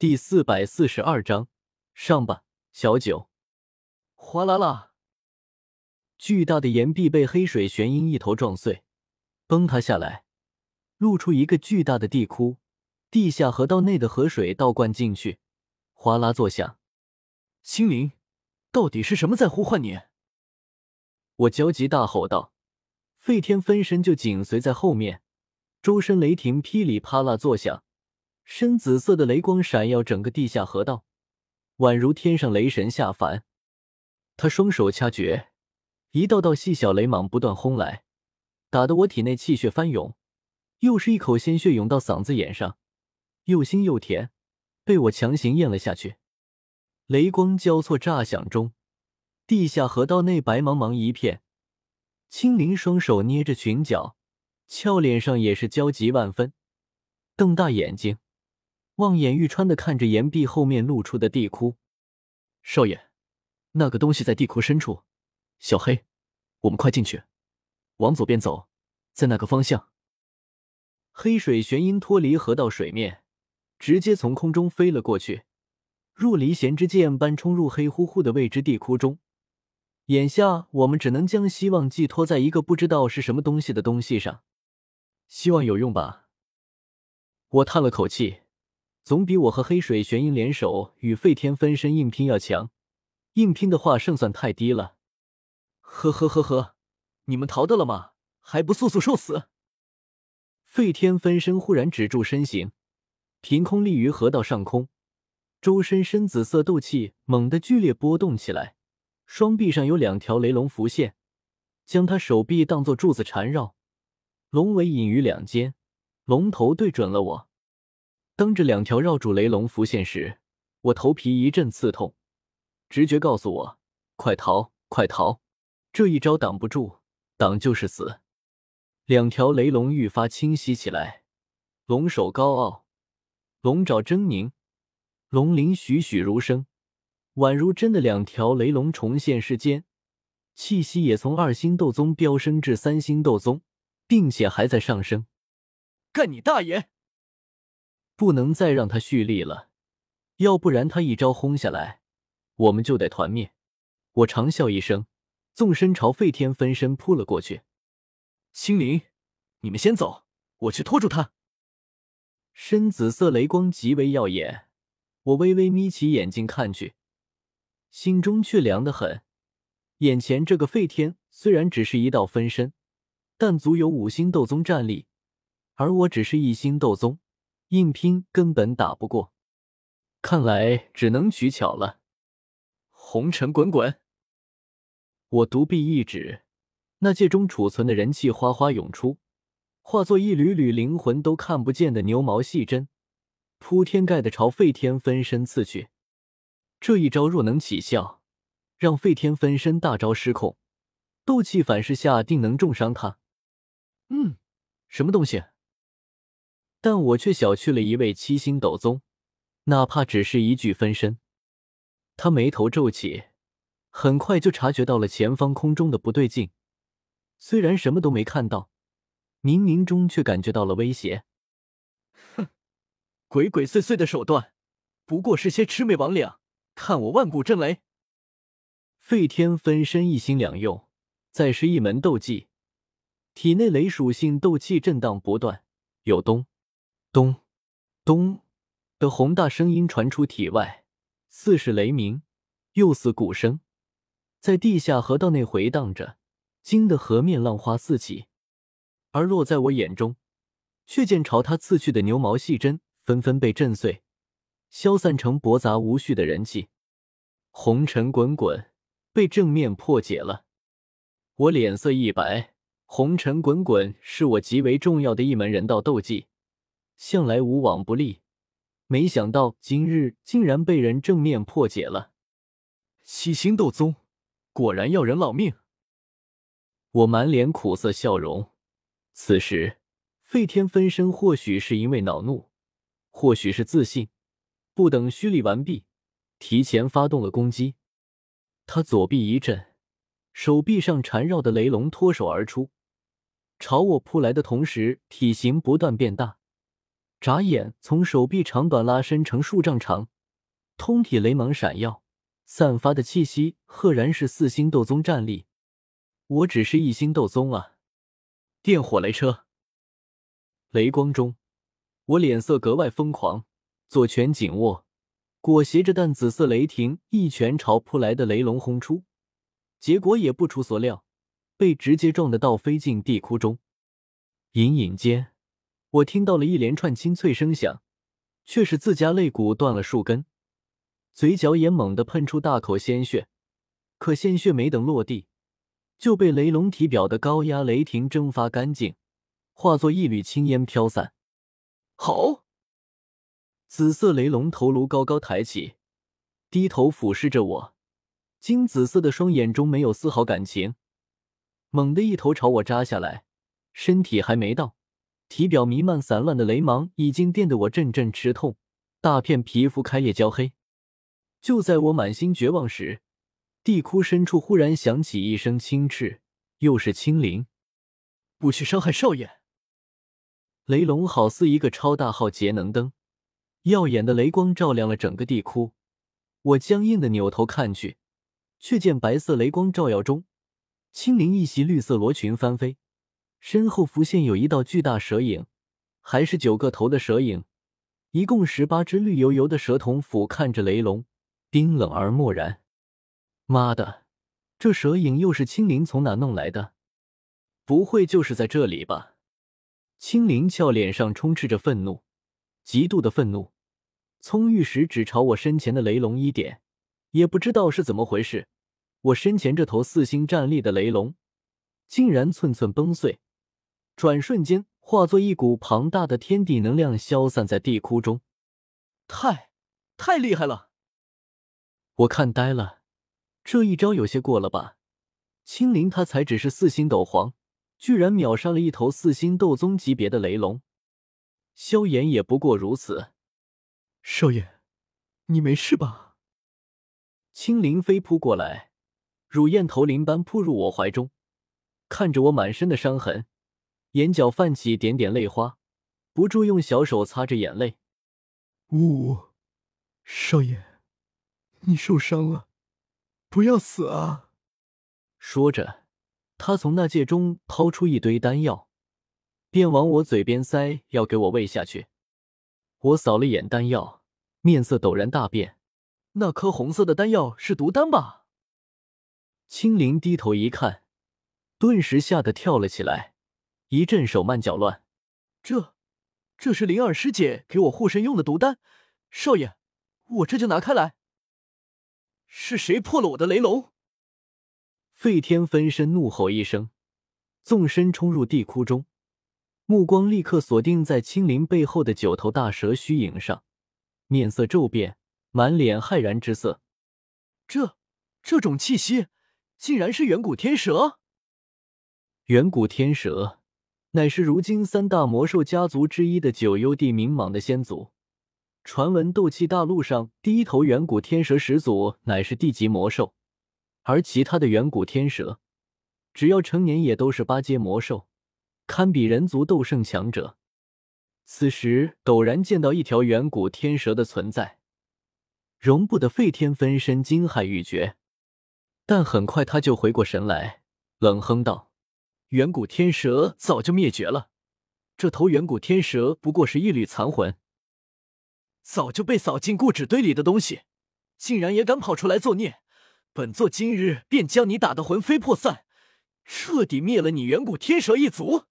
第四百四十二章，上吧，小九！哗啦啦，巨大的岩壁被黑水玄鹰一头撞碎，崩塌下来，露出一个巨大的地窟。地下河道内的河水倒灌进去，哗啦作响。青灵，到底是什么在呼唤你？我焦急大吼道。废天分身就紧随在后面，周身雷霆噼里啪啦作响，深紫色的雷光闪耀整个地下河道，宛如天上雷神下凡。他双手掐诀，一道道细小雷芒不断轰来，打得我体内气血翻涌，又是一口鲜血涌到嗓子眼上，又腥又甜，被我强行咽了下去。雷光交错炸响中，地下河道内白茫茫一片。青灵双手捏着裙角，俏脸上也是焦急万分，瞪大眼睛，望眼欲穿的看着岩壁后面露出的地窟。少爷，那个东西在地窟深处。小黑，我们快进去，往左边走，在那个方向。黑水玄鹰脱离河道水面，直接从空中飞了过去，若离弦之箭般冲入黑乎乎的未知地窟中。眼下我们只能将希望寄托在一个不知道是什么东西的东西上，希望有用吧。我叹了口气，总比我和黑水玄鹰联手与废天分身硬拼要强。硬拼的话胜算太低了。呵呵呵呵，你们逃得了吗？还不速速受死！废天分身忽然止住身形，凭空立于河道上空，周身深紫色斗气猛地剧烈波动起来。双臂上有两条雷龙浮现，将他手臂当作柱子缠绕，龙尾隐于两肩，龙头对准了我。当这两条绕柱雷龙浮现时，我头皮一阵刺痛，直觉告诉我：快逃，快逃！这一招挡不住，挡就是死。两条雷龙愈发清晰起来，龙首高傲，龙爪狰狞，龙鳞栩栩如生。宛如真的两条雷龙重现世间，气息也从二星斗宗飙升至三星斗宗，并且还在上升。干你大爷！不能再让他蓄力了，要不然他一招轰下来，我们就得团灭。我长笑一声，纵身朝废天分身扑了过去。青灵，你们先走，我去拖住他。深紫色雷光极为耀眼，我微微眯起眼睛看去。心中却凉得很。眼前这个废天虽然只是一道分身，但足有五星斗宗战力，而我只是一星斗宗，硬拼根本打不过。看来只能取巧了。红尘滚滚！我独臂一指，那界中储存的人气哗哗涌出，化作一缕缕灵魂都看不见的牛毛细针，铺天盖地朝废天分身刺去。这一招若能起效，让废天分身大招失控，斗气反噬下定能重伤他。嗯，什么东西？但我却小觑了一位七星斗宗，哪怕只是一具分身。他眉头皱起，很快就察觉到了前方空中的不对劲。虽然什么都没看到，冥冥中却感觉到了威胁。哼，鬼鬼祟祟的手段，不过是些魑魅魍魉。看我万古震雷！废天分身一心两用，再是一门斗技，体内雷属性斗气震荡不断，有东咚咚的宏大声音传出体外，似是雷鸣，又似鼓声，在地下河道内回荡着，惊得河面浪花四起。而落在我眼中，却见朝他刺去的牛毛细针纷纷被震碎。消散成驳杂无序的人气，红尘滚滚，被正面破解了。我脸色一白，红尘滚滚是我极为重要的一门人道斗技，向来无往不利，没想到今日竟然被人正面破解了。七星斗宗，果然要人老命。我满脸苦涩笑容。此时，废天分身或许是因为恼怒，或许是自信。不等蓄力完毕，提前发动了攻击。他左臂一震，手臂上缠绕的雷龙脱手而出，朝我扑来的同时，体型不断变大，眨眼从手臂长短拉伸成数丈长，通体雷芒闪耀，散发的气息赫然是四星斗宗战力。我只是一星斗宗啊！电火雷车，雷光中，我脸色格外疯狂，左拳紧握，裹挟着淡紫色雷霆，一拳朝扑来的雷龙轰出。结果也不出所料，被直接撞得倒飞进地窟中。隐隐间。我听到了一连串清脆声响，却是自家肋骨断了数根，嘴角也猛地喷出大口鲜血。可鲜血没等落地，就被雷龙体表的高压雷霆蒸发干净，化作一缕青烟飘散。好！紫色雷龙头颅高高抬起，低头俯视着我，金紫色的双眼中没有丝毫感情，猛地一头朝我扎下来，身体还没到。体表弥漫散乱的雷芒已经电得我阵阵吃痛，大片皮肤开裂焦黑。就在我满心绝望时，地窟深处忽然响起一声轻斥，又是青灵，不许伤害少爷。雷龙好似一个超大号节能灯，耀眼的雷光照亮了整个地窟。我僵硬的扭头看去，却见白色雷光照耀中，青灵一袭绿色罗裙翻飞。身后浮现有一道巨大蛇影，还是九个头的蛇影，一共十八只绿油油的蛇瞳俯瞰着雷龙，冰冷而漠然。妈的，这蛇影又是青灵从哪弄来的？不会就是在这里吧？青灵俏脸上充斥着愤怒，极度的愤怒，葱玉石指朝我身前的雷龙一点，也不知道是怎么回事，我身前这头四星战力的雷龙，竟然寸寸崩碎。转瞬间化作一股庞大的天地能量，消散在地窟中。太，太厉害了！我看呆了，这一招有些过了吧？青灵他才只是四星斗皇，居然秒杀了一头四星斗宗级别的雷龙。萧炎也不过如此。少爷，你没事吧？青灵飞扑过来，如燕投林般扑入我怀中，看着我满身的伤痕。眼角泛起点点泪花，不住用小手擦着眼泪。呜，少爷，你受伤了，不要死啊！说着，他从那戒中掏出一堆丹药，便往我嘴边塞，要给我喂下去。我扫了眼丹药，面色陡然大变。那颗红色的丹药是毒丹吧？青灵低头一看，顿时吓得跳了起来。一阵手慢脚乱，这，这是灵儿师姐给我护身用的毒丹，少爷，我这就拿开来。是谁破了我的雷龙？费天分身怒吼一声，纵身冲入地窟中，目光立刻锁定在青灵背后的九头大蛇虚影上，面色骤变，满脸骇然之色。这，这种气息，竟然是远古天蛇！远古天蛇。乃是如今三大魔兽家族之一的九幽地冥蟒的先祖。传闻斗气大陆上第一头远古天蛇始祖乃是地级魔兽，而其他的远古天蛇，只要成年也都是八阶魔兽，堪比人族斗圣强者。此时陡然见到一条远古天蛇的存在，容不得废天分身惊骇欲绝。但很快他就回过神来，冷哼道。远古天蛇早就灭绝了，这头远古天蛇不过是一缕残魂，早就被扫进故纸堆里的东西，竟然也敢跑出来作孽！本座今日便将你打得魂飞魄散，彻底灭了你远古天蛇一族！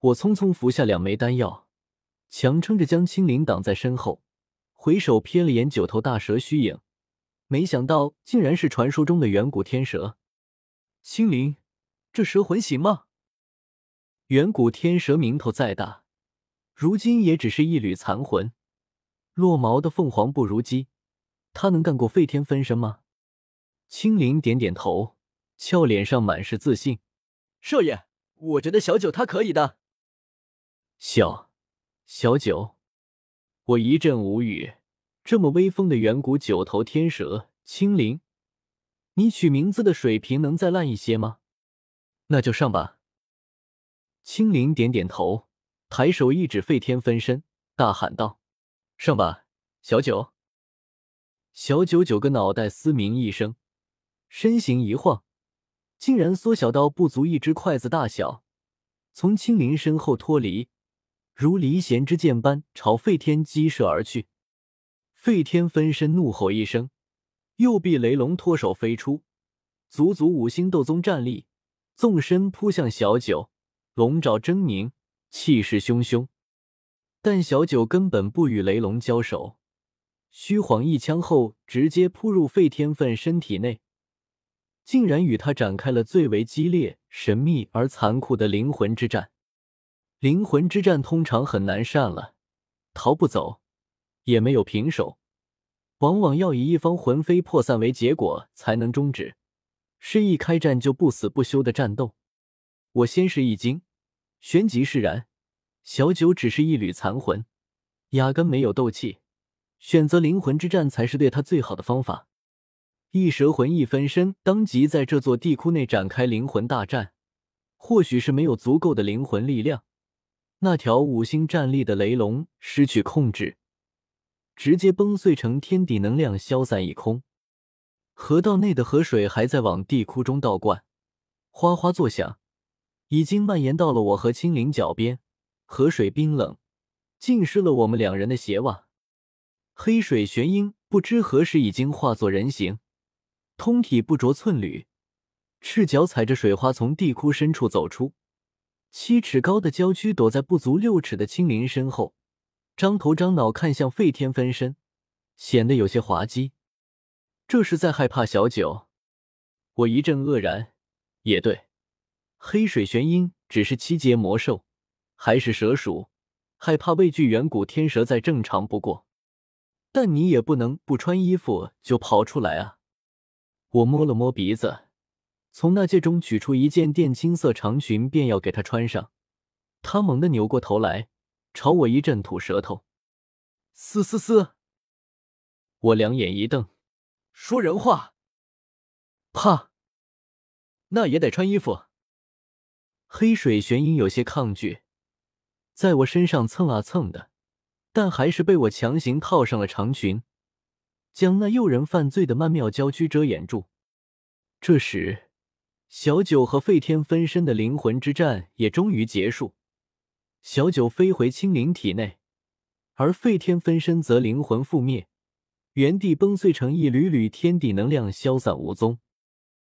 我匆匆服下两枚丹药，强撑着将青灵挡在身后，回首瞥了眼九头大蛇虚影，没想到竟然是传说中的远古天蛇青灵。这蛇魂行吗？远古天蛇名头再大，如今也只是一缕残魂。落毛的凤凰不如鸡，他能干过废天分身吗？青灵点点头，俏脸上满是自信。少爷，我觉得小九他可以的。小，小九，我一阵无语。这么威风的远古九头天蛇青灵，你取名字的水平能再烂一些吗？那就上吧。青灵点点头，抬手一指废天分身，大喊道：“上吧，小九！”小九九个脑袋嘶鸣一声，身形一晃，竟然缩小到不足一只筷子大小，从青灵身后脱离，如离弦之箭般朝废天击射而去。废天分身怒吼一声，右臂雷龙脱手飞出，足足五星斗宗战力，纵身扑向小九，龙爪狰狞，气势汹汹。但小九根本不与雷龙交手，虚晃一枪后，直接扑入废天分身体内，竟然与他展开了最为激烈、神秘而残酷的灵魂之战。灵魂之战通常很难善了，逃不走。也没有平手，往往要以一方魂飞魄散为结果才能终止，是一开战就不死不休的战斗。我先是一惊，旋即释然。小九只是一缕残魂，压根没有斗气，选择灵魂之战才是对他最好的方法。一蛇魂一分身，当即在这座地窟内展开灵魂大战。或许是没有足够的灵魂力量，那条五星战力的雷龙失去控制。直接崩碎成天地能量，消散一空。河道内的河水还在往地窟中倒灌，哗哗作响，已经蔓延到了我和青灵脚边。河水冰冷，浸湿了我们两人的鞋袜。黑水玄鹰不知何时已经化作人形，通体不着寸缕，赤脚踩着水花从地窟深处走出。七尺高的娇躯躲在不足六尺的青灵身后。张头张脑看向废天分身，显得有些滑稽。这是在害怕小九？我一阵愕然。也对，黑水玄鹰只是七阶魔兽，还是蛇属，害怕畏惧远古天蛇再正常不过。但你也不能不穿衣服就跑出来啊！我摸了摸鼻子，从那戒中取出一件靛青色长裙，便要给他穿上。他猛地扭过头来。朝我一阵吐舌头，嘶嘶嘶！我两眼一瞪，说人话。怕？那也得穿衣服。黑水玄鹰有些抗拒，在我身上蹭啊蹭的，但还是被我强行套上了长裙，将那诱人犯罪的曼妙娇躯遮掩住。这时，小九和废天分身的灵魂之战也终于结束。小九飞回青灵体内，而废天分身则灵魂覆灭，原地崩碎成一缕缕天地能量，消散无踪。